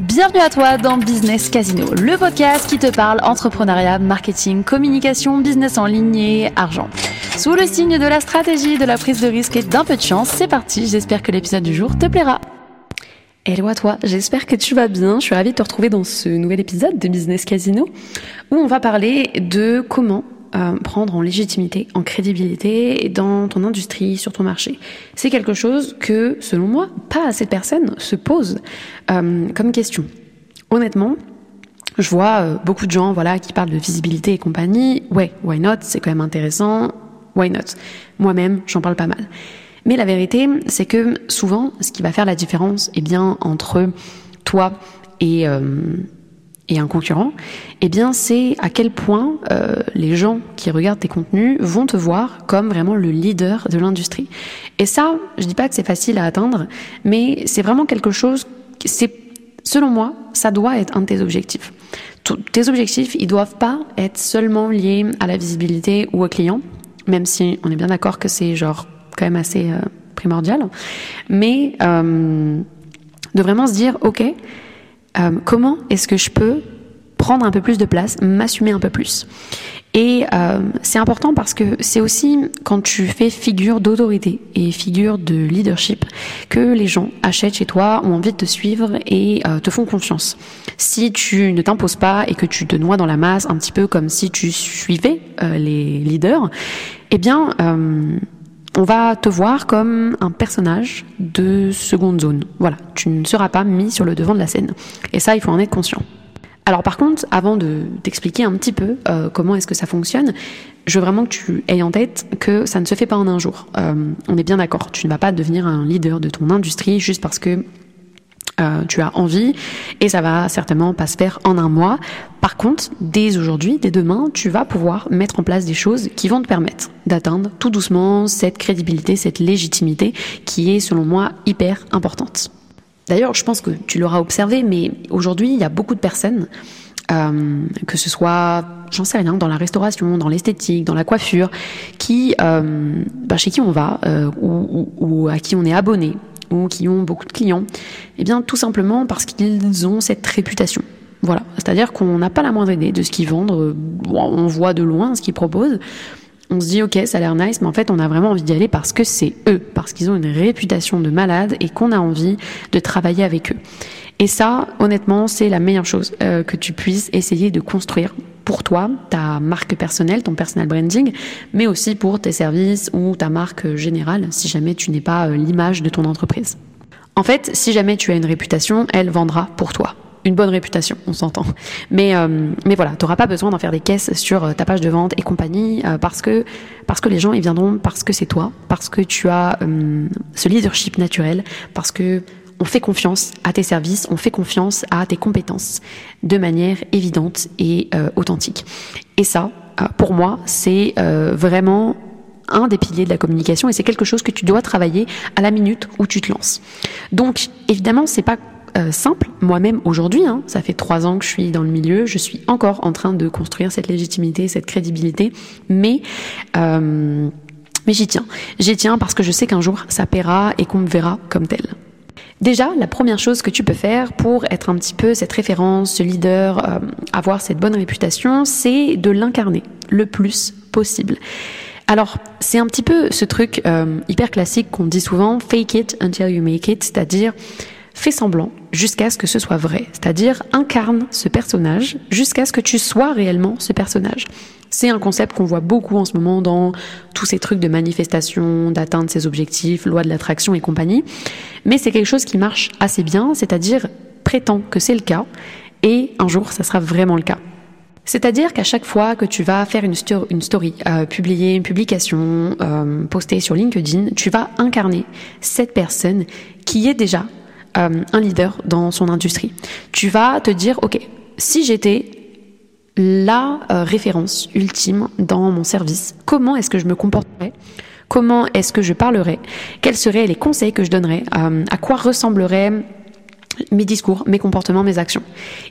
Bienvenue à toi dans Business Casino, le podcast qui te parle entrepreneuriat, marketing, communication, business en ligne et argent. Sous le signe de la stratégie, de la prise de risque et d'un peu de chance, c'est parti, j'espère que l'épisode du jour te plaira. Hello à toi, j'espère que tu vas bien. Je suis ravie de te retrouver dans ce nouvel épisode de Business Casino où on va parler de comment euh, prendre en légitimité, en crédibilité dans ton industrie, sur ton marché. C'est quelque chose que, selon moi, pas assez de personnes se posent euh, comme question. Honnêtement, je vois euh, beaucoup de gens voilà qui parlent de visibilité et compagnie. Ouais, why not? C'est quand même intéressant. Why not? Moi-même, j'en parle pas mal. Mais la vérité, c'est que souvent, ce qui va faire la différence, eh bien, entre toi et et un concurrent, eh bien c'est à quel point euh, les gens qui regardent tes contenus vont te voir comme vraiment le leader de l'industrie. Et ça, je dis pas que c'est facile à atteindre, mais c'est vraiment quelque chose. C'est selon moi, ça doit être un de tes objectifs. tes objectifs, ils doivent pas être seulement liés à la visibilité ou au client, même si on est bien d'accord que c'est genre quand même assez euh, primordial, mais euh, de vraiment se dire ok euh, comment est-ce que je peux prendre un peu plus de place, m'assumer un peu plus? Et euh, c'est important parce que c'est aussi quand tu fais figure d'autorité et figure de leadership que les gens achètent chez toi, ont envie de te suivre et euh, te font confiance. Si tu ne t'imposes pas et que tu te noies dans la masse, un petit peu comme si tu suivais les leaders, eh bien on va te voir comme un personnage de seconde zone. Voilà, tu ne seras pas mis sur le devant de la scène. Et ça, il faut en être conscient. Alors par contre, avant de t'expliquer un petit peu euh, comment est-ce que ça fonctionne, je veux vraiment que tu aies en tête que ça ne se fait pas en un jour. Euh, on est bien d'accord, tu ne vas pas devenir un leader de ton industrie juste parce que euh, tu as envie et ça va certainement pas se faire en un mois. Par contre, dès aujourd'hui, dès demain, tu vas pouvoir mettre en place des choses qui vont te permettre d'atteindre tout doucement cette crédibilité, cette légitimité qui est selon moi hyper importante. D'ailleurs, je pense que tu l'auras observé, mais aujourd'hui, il y a beaucoup de personnes, euh, que ce soit, j'en sais rien, dans la restauration, dans l'esthétique, dans la coiffure, qui, euh, bah, chez qui on va ou, ou à qui on est abonné qui ont beaucoup de clients Eh bien, tout simplement parce qu'ils ont cette réputation. Voilà, c'est-à-dire qu'on n'a pas la moindre idée de ce qu'ils vendent, on voit de loin ce qu'ils proposent, on se dit ok ça a l'air nice mais en fait on a vraiment envie d'y aller parce que c'est eux parce qu'ils ont une réputation de malade et qu'on a envie de travailler avec eux. Et ça honnêtement c'est la meilleure chose euh, que tu puisses essayer de construire pour toi, ta marque personnelle, ton personal branding, mais aussi pour tes services ou ta marque générale, si jamais tu n'es pas euh, l'image de ton entreprise. En fait, si jamais tu as une réputation, elle vendra pour toi. Une bonne réputation, on s'entend. Mais euh, mais voilà, tu n'auras pas besoin d'en faire des caisses sur euh, ta page de vente et compagnie parce que parce que les gens ils viendront parce que c'est toi, parce que tu as ce leadership naturel, parce que on fait confiance à tes services, on fait confiance à tes compétences de manière évidente et euh, authentique. Et ça, euh, pour moi, c'est euh, vraiment un des piliers de la communication et c'est quelque chose que tu dois travailler à la minute où tu te lances. Donc, évidemment, c'est pas simple. Moi-même, aujourd'hui, hein, ça fait trois ans que je suis dans le milieu, je suis encore en train de construire cette légitimité, cette crédibilité, mais mais j'y tiens. J'y tiens parce que je sais qu'un jour, ça paiera et qu'on me verra comme tel. Déjà, la première chose que tu peux faire pour être un petit peu cette référence, ce leader, euh, avoir cette bonne réputation, c'est de l'incarner le plus possible. Alors, c'est un petit peu ce truc euh, hyper classique qu'on dit souvent, fake it until you make it, c'est-à-dire fais semblant jusqu'à ce que ce soit vrai, c'est-à-dire incarne ce personnage jusqu'à ce que tu sois réellement ce personnage. C'est un concept qu'on voit beaucoup en ce moment dans tous ces trucs de manifestation, d'atteindre ses objectifs, loi de l'attraction et compagnie. Mais c'est quelque chose qui marche assez bien, c'est-à-dire prétend que c'est le cas et un jour ça sera vraiment le cas. C'est-à-dire qu'à chaque fois que tu vas faire une, story, euh, publier une publication, euh, poster sur LinkedIn, tu vas incarner cette personne qui est déjà euh, un leader dans son industrie. Tu vas te dire, ok, si j'étais la euh, référence ultime dans mon service. Comment est-ce que je me comporterais? Comment est-ce que je parlerais? Quels seraient les conseils que je donnerais? Euh, À quoi ressembleraient mes discours, mes comportements, mes actions?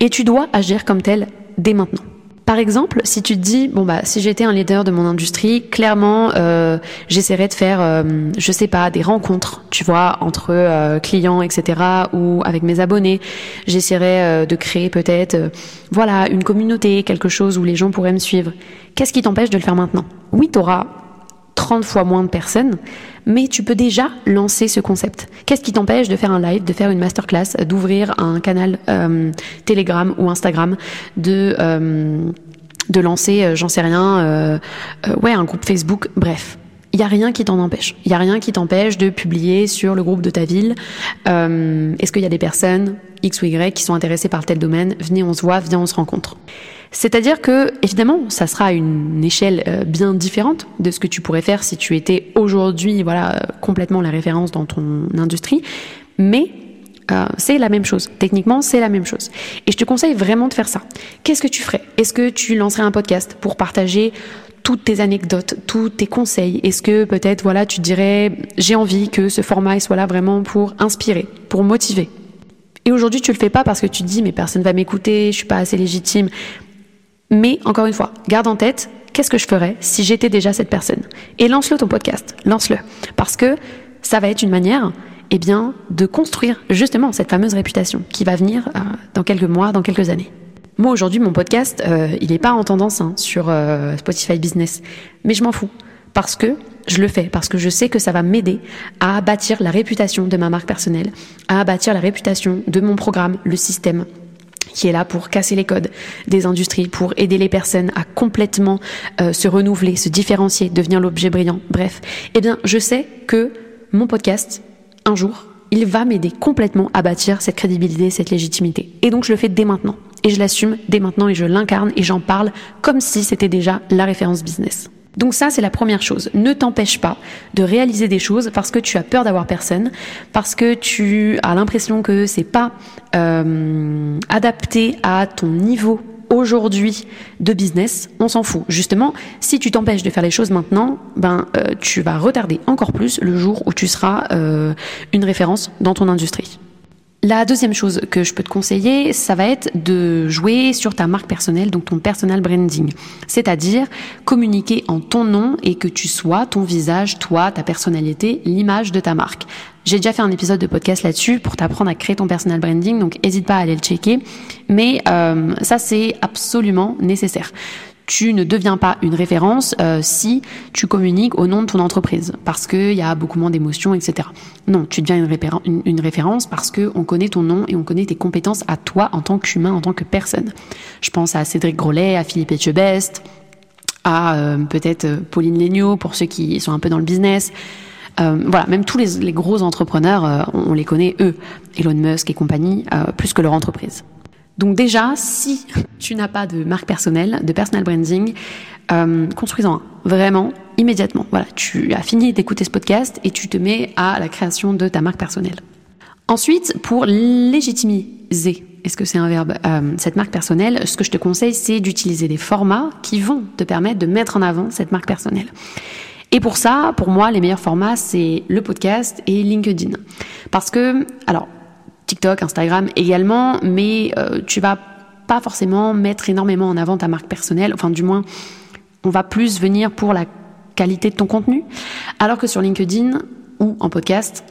Et tu dois agir comme tel dès maintenant. Par exemple, si tu te dis bon bah si j'étais un leader de mon industrie, clairement euh, j'essaierais de faire euh, je sais pas des rencontres, tu vois, entre euh, clients etc. ou avec mes abonnés. J'essaierais euh, de créer peut-être voilà une communauté, quelque chose où les gens pourraient me suivre. Qu'est-ce qui t'empêche de le faire maintenant? Oui, tu auras 30 fois moins de personnes, mais tu peux déjà lancer ce concept. Qu'est-ce qui t'empêche de faire un live, de faire une masterclass, d'ouvrir un canal euh, Telegram ou Instagram, de euh, de lancer, euh, j'en sais rien, ouais, un groupe Facebook, bref. Il y a rien qui t'en empêche. Il y a rien qui t'empêche de publier sur le groupe de ta ville. Est-ce qu'il y a des personnes X ou Y qui sont intéressées par tel domaine? Venez, on se voit, viens, on se rencontre. C'est-à-dire que, évidemment, ça sera à une échelle euh, bien différente de ce que tu pourrais faire si tu étais aujourd'hui, voilà, complètement la référence dans ton industrie, mais euh, c'est la même chose. Techniquement, c'est la même chose. Et je te conseille vraiment de faire ça. Qu'est-ce que tu ferais? Est-ce que tu lancerais un podcast pour partager toutes tes anecdotes, tous tes conseils Est-ce que peut-être, voilà, tu dirais, j'ai envie que ce format soit là vraiment pour inspirer, pour motiver? Et aujourd'hui, tu le fais pas parce que tu te dis, mais personne va m'écouter, je suis pas assez légitime. Mais encore une fois, garde en tête, qu'est-ce que je ferais si j'étais déjà cette personne? Et lance-le ton podcast, lance-le. Parce que ça va être une manière eh bien, de construire justement cette fameuse réputation qui va venir euh, dans quelques mois, dans quelques années. Moi aujourd'hui, mon podcast, euh, il n'est pas en tendance hein, sur euh, Spotify Business, mais je m'en fous parce que je le fais, parce que je sais que ça va m'aider à bâtir la réputation de ma marque personnelle, à bâtir la réputation de mon programme, le système, qui est là pour casser les codes des industries, pour aider les personnes à complètement euh, se renouveler, se différencier, devenir l'objet brillant. Bref, eh bien, je sais que mon podcast, un jour, il va m'aider complètement à bâtir cette crédibilité, cette légitimité. Et donc, je le fais dès maintenant. Et je l'assume dès maintenant et je l'incarne et j'en parle comme si c'était déjà la référence business. Donc ça, c'est la première chose. Ne t'empêche pas de réaliser des choses parce que tu as peur d'avoir personne, parce que tu as l'impression que c'est pas euh, adapté à ton niveau aujourd'hui de business, on s'en fout. Justement, si tu t'empêches de faire les choses maintenant, ben euh, tu vas retarder encore plus le jour où tu seras euh, une référence dans ton industrie. La deuxième chose que je peux te conseiller, ça va être de jouer sur ta marque personnelle, donc ton personal branding. C'est-à-dire communiquer en ton nom et que tu sois ton visage, toi, ta personnalité, l'image de ta marque. J'ai déjà fait un épisode de podcast là-dessus pour t'apprendre à créer ton personal branding, donc n'hésite pas à aller le checker. Mais euh, ça, c'est absolument nécessaire tu ne deviens pas une référence euh, si tu communiques au nom de ton entreprise, parce qu'il y a beaucoup moins d'émotions, etc. Non, tu deviens une, une, référence parce qu'on connaît ton nom et on connaît tes compétences à toi en tant qu'humain, en tant que personne. Je pense à Cédric Grolet, à Philippe Etchebest, à euh, peut-être euh, Pauline Legnaud pour ceux qui sont un peu dans le business. voilà, même tous les, les gros entrepreneurs, on, les connaît eux, Elon Musk et compagnie, plus que leur entreprise. Donc déjà, si tu n'as pas de marque personnelle, de personal branding, euh, construis-en un, vraiment, immédiatement. Voilà, tu as fini d'écouter ce podcast et tu te mets à la création de ta marque personnelle. Ensuite, pour légitimiser, est-ce que c'est un verbe, euh, cette marque personnelle, ce que je te conseille, c'est d'utiliser des formats qui vont te permettre de mettre en avant cette marque personnelle. Et pour ça, pour moi, les meilleurs formats, c'est le podcast et LinkedIn. Parce que, alors, Instagram également, mais euh, tu vas pas forcément mettre énormément en avant ta marque personnelle, enfin du moins, on va plus venir pour la qualité de ton contenu, alors que sur LinkedIn ou en podcast,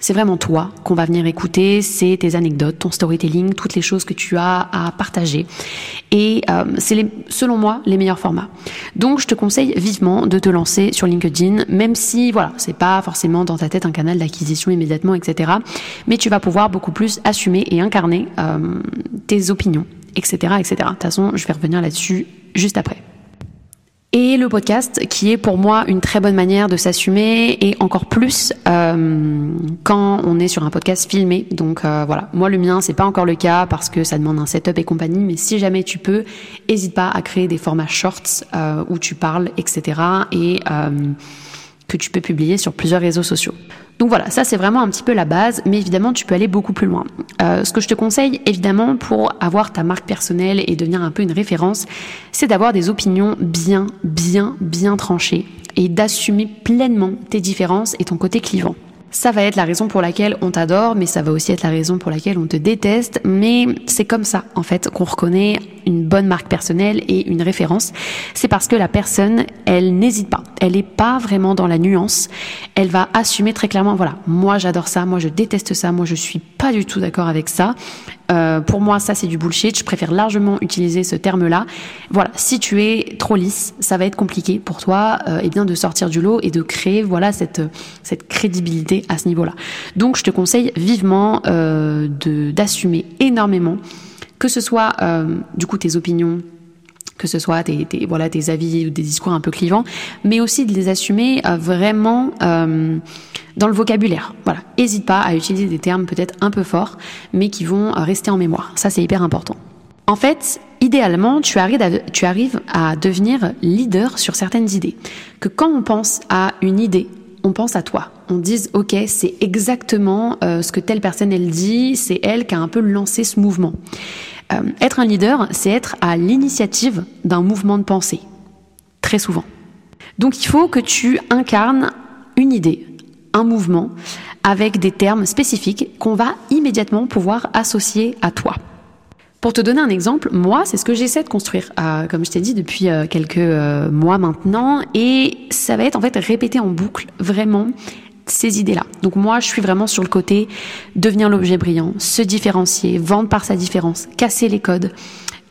c'est vraiment toi qu'on va venir écouter, c'est tes anecdotes, ton storytelling, toutes les choses que tu as à partager. Et euh, c'est selon moi les meilleurs formats. Donc je te conseille vivement de te lancer sur LinkedIn, même si voilà, c'est pas forcément dans ta tête un canal d'acquisition immédiatement, etc. Mais tu vas pouvoir beaucoup plus assumer et incarner euh, tes opinions, etc., etc. De toute façon, je vais revenir là-dessus juste après et le podcast qui est pour moi une très bonne manière de s'assumer et encore plus euh, quand on est sur un podcast filmé. Donc euh, voilà, moi le mien c'est pas encore le cas parce que ça demande un setup et compagnie, mais si jamais tu peux, n'hésite pas à créer des formats shorts euh, où tu parles, etc. et que tu peux publier sur plusieurs réseaux sociaux. Donc voilà, ça c'est vraiment un petit peu la base, mais évidemment tu peux aller beaucoup plus loin. Euh, ce que je te conseille évidemment pour avoir ta marque personnelle et devenir un peu une référence, c'est d'avoir des opinions bien, bien, bien tranchées et d'assumer pleinement tes différences et ton côté clivant. Ça va être la raison pour laquelle on t'adore, mais ça va aussi être la raison pour laquelle on te déteste. Mais c'est comme ça, en fait, qu'on reconnaît une bonne marque personnelle et une référence. C'est parce que la personne, elle n'hésite pas. Elle n'est pas vraiment dans la nuance. Elle va assumer très clairement, voilà, moi j'adore ça, moi je déteste ça, moi je suis pas du tout d'accord avec ça. Euh, pour moi, ça c'est du bullshit. Je préfère largement utiliser ce terme-là. Voilà, si tu es trop lisse, ça va être compliqué pour toi, euh, eh bien de sortir du lot et de créer, voilà, cette crédibilité à ce niveau-là. Donc, je te conseille vivement euh, d'assumer énormément, que ce soit du coup tes opinions que ce soit tes, voilà tes avis ou des discours un peu clivants, mais aussi de les assumer euh, vraiment euh, dans le vocabulaire. Voilà, hésite pas à utiliser des termes peut-être un peu forts, mais qui vont euh, rester en mémoire. Ça, c'est hyper important. En fait, idéalement, tu arrives, à, tu arrives à devenir leader sur certaines idées. Que quand on pense à une idée, on pense à toi. On dise, ok, c'est exactement ce que telle personne elle dit, c'est elle qui a un peu lancé ce mouvement. Euh, être un leader, c'est être à l'initiative d'un mouvement de pensée, très souvent. Donc il faut que tu incarnes une idée, un mouvement, avec des termes spécifiques qu'on va immédiatement pouvoir associer à toi. Pour te donner un exemple, moi, c'est ce que j'essaie de construire, euh, comme je t'ai dit, depuis euh, quelques mois maintenant, et ça va être en fait répété en boucle, vraiment, ces idées-là. Donc moi, je suis vraiment sur le côté devenir l'objet brillant, se différencier, vendre par sa différence, casser les codes,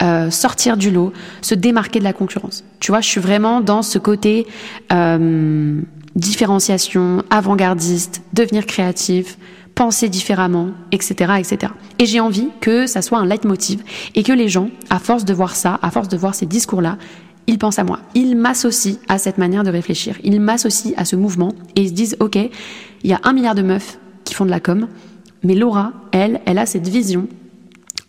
euh, sortir du lot, se démarquer de la concurrence. Tu vois, je suis vraiment dans ce côté euh, différenciation, avant-gardiste, devenir créatif, penser différemment, etc., etc. Et j'ai envie que ça soit un leitmotiv et que les gens, à force de voir ça, à force de voir ces discours-là, ils pensent à moi. Ils m'associent à cette manière de réfléchir. Ils m'associent à ce mouvement et ils se disent, OK, il y a un milliard de meufs qui font de la com, mais Laura, elle, elle a cette vision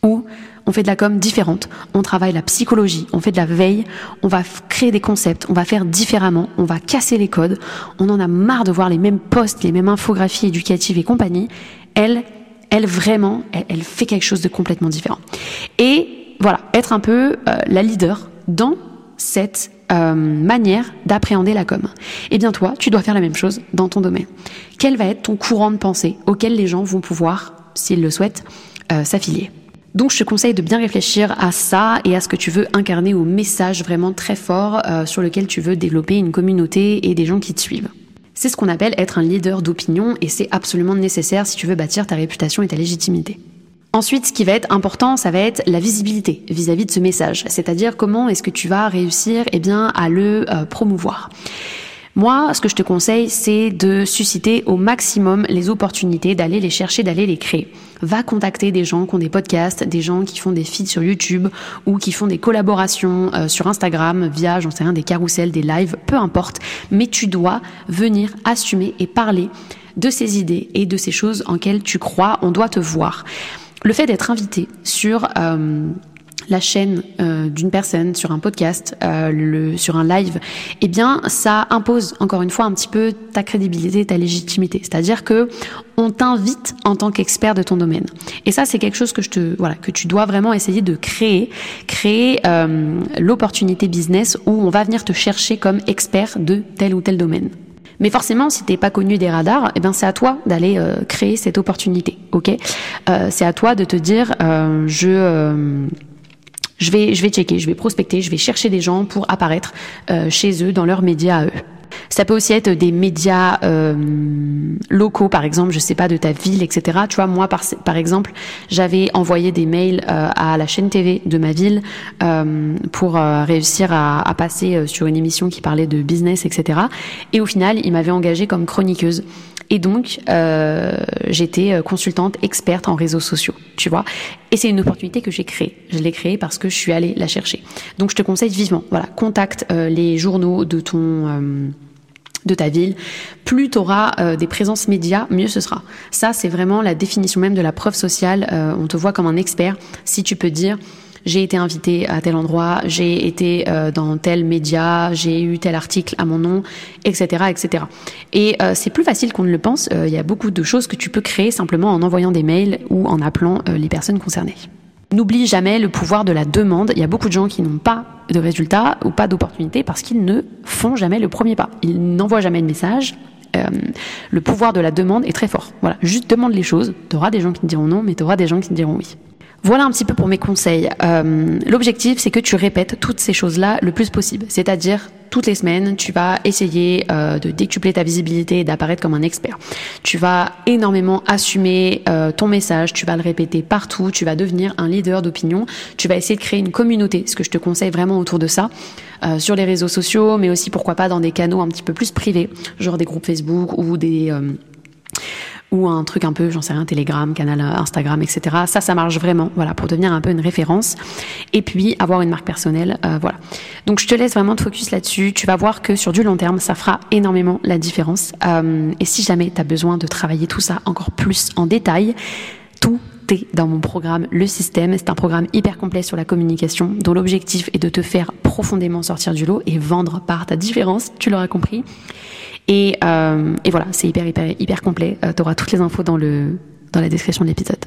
où on fait de la com différente, on travaille la psychologie, on fait de la veille, on va créer des concepts, on va faire différemment, on va casser les codes, on en a marre de voir les mêmes posts, les mêmes infographies éducatives et compagnie. Elle, elle vraiment, elle, fait quelque chose de complètement différent. Et voilà, être un peu euh, la leader dans cette euh, manière d'appréhender la com. Eh bien toi, tu dois faire la même chose dans ton domaine. Quel va être ton courant de pensée auquel les gens vont pouvoir, s'ils le souhaitent, euh, s'affilier? Donc je te conseille de bien réfléchir à ça et à ce que tu veux incarner au message vraiment très fort euh, sur lequel tu veux développer une communauté et des gens qui te suivent. C'est ce qu'on appelle être un leader d'opinion et c'est absolument nécessaire si tu veux bâtir ta réputation et ta légitimité. Ensuite, ce qui va être important, ça va être la visibilité vis-à-vis de ce message, c'est-à-dire comment est-ce que tu vas réussir eh bien, à le euh, promouvoir. Moi, ce que je te conseille, c'est de susciter au maximum les opportunités, d'aller les chercher, d'aller les créer. Va contacter des gens qui ont des podcasts, des gens qui font des feeds sur YouTube ou qui font des collaborations euh, sur Instagram via, j'en sais rien, des carousels, des lives, peu importe. Mais tu dois venir assumer et parler de ces idées et de ces choses en quelles tu crois. On doit te voir le fait d'être invité sur euh, la chaîne euh, d'une personne, sur un podcast, euh, sur un live, eh bien, ça impose encore une fois un petit peu ta crédibilité, ta légitimité. C'est-à-dire que on t'invite en tant qu'expert de ton domaine. Et ça, c'est quelque chose que je te, voilà, que tu dois vraiment essayer de créer, créer l'opportunité business où on va venir te chercher comme expert de tel ou tel domaine. Mais forcément, si t'es pas connu des radars, eh ben c'est à toi d'aller euh, créer cette opportunité, ok? Euh, C'est à toi de te dire, euh, je je vais je vais checker, je vais prospecter, je vais chercher des gens pour apparaître chez eux dans leurs médias à eux. Ça peut aussi être des médias euh, locaux, par exemple, je sais pas, de ta ville, etc. Tu vois, moi, par, par exemple, j'avais envoyé des mails euh, à la chaîne TV de ma ville euh, pour euh, réussir à, à passer euh, sur une émission qui parlait de business, etc. Et au final, ils m'avaient engagée comme chroniqueuse. Et donc, euh, j'étais consultante experte en réseaux sociaux, tu vois. Et c'est une opportunité que j'ai créée. Je l'ai créée parce que je suis allée la chercher. Donc, je te conseille vivement, voilà, contacte les journaux de ton de ta ville, plus tu auras euh, des présences médias, mieux ce sera. Ça, c'est vraiment la définition même de la preuve sociale. Euh, on te voit comme un expert si tu peux dire j'ai été invité à tel endroit, j'ai été euh, dans tel média, j'ai eu tel article à mon nom, etc., etc. Et c'est plus facile qu'on ne le pense. Il y a beaucoup de choses que tu peux créer simplement en envoyant des mails ou en appelant les personnes concernées. N'oublie jamais le pouvoir de la demande. Il y a beaucoup de gens qui n'ont pas de résultats ou pas d'opportunités parce qu'ils ne font jamais le premier pas. Ils n'envoient jamais de message le pouvoir de la demande est très fort. Voilà, juste demande les choses. Tu auras des gens qui te diront non, mais tu auras des gens qui te diront oui. Voilà un petit peu pour mes conseils. Euh, l'objectif, c'est que tu répètes toutes ces choses-là le plus possible. C'est-à-dire, toutes les semaines, tu vas essayer euh, de décupler ta visibilité et d'apparaître comme un expert. Tu vas énormément assumer euh, ton message, tu vas le répéter partout, tu vas devenir un leader d'opinion, tu vas essayer de créer une communauté, ce que je te conseille vraiment autour de ça, sur les réseaux sociaux, mais aussi pourquoi pas dans des canaux un petit peu plus privés, genre des groupes Facebook ou des ou un truc un peu, j'en sais rien, Telegram, canal Instagram, etc. Ça, ça marche vraiment, voilà, pour devenir un peu une référence. Et puis avoir une marque personnelle, euh, voilà. Donc je te laisse vraiment te focus là-dessus. Tu vas voir que sur du long terme, ça fera énormément la différence. Euh, et si jamais tu as besoin de travailler tout ça encore plus en détail, tout est dans mon programme Le Système. C'est un programme hyper complet sur la communication dont l'objectif est de te faire profondément sortir du lot et vendre par ta différence, tu l'auras compris. Et, euh, et voilà, c'est hyper, hyper, hyper complet. Euh, tu toutes les infos dans, le, dans la description de l'épisode.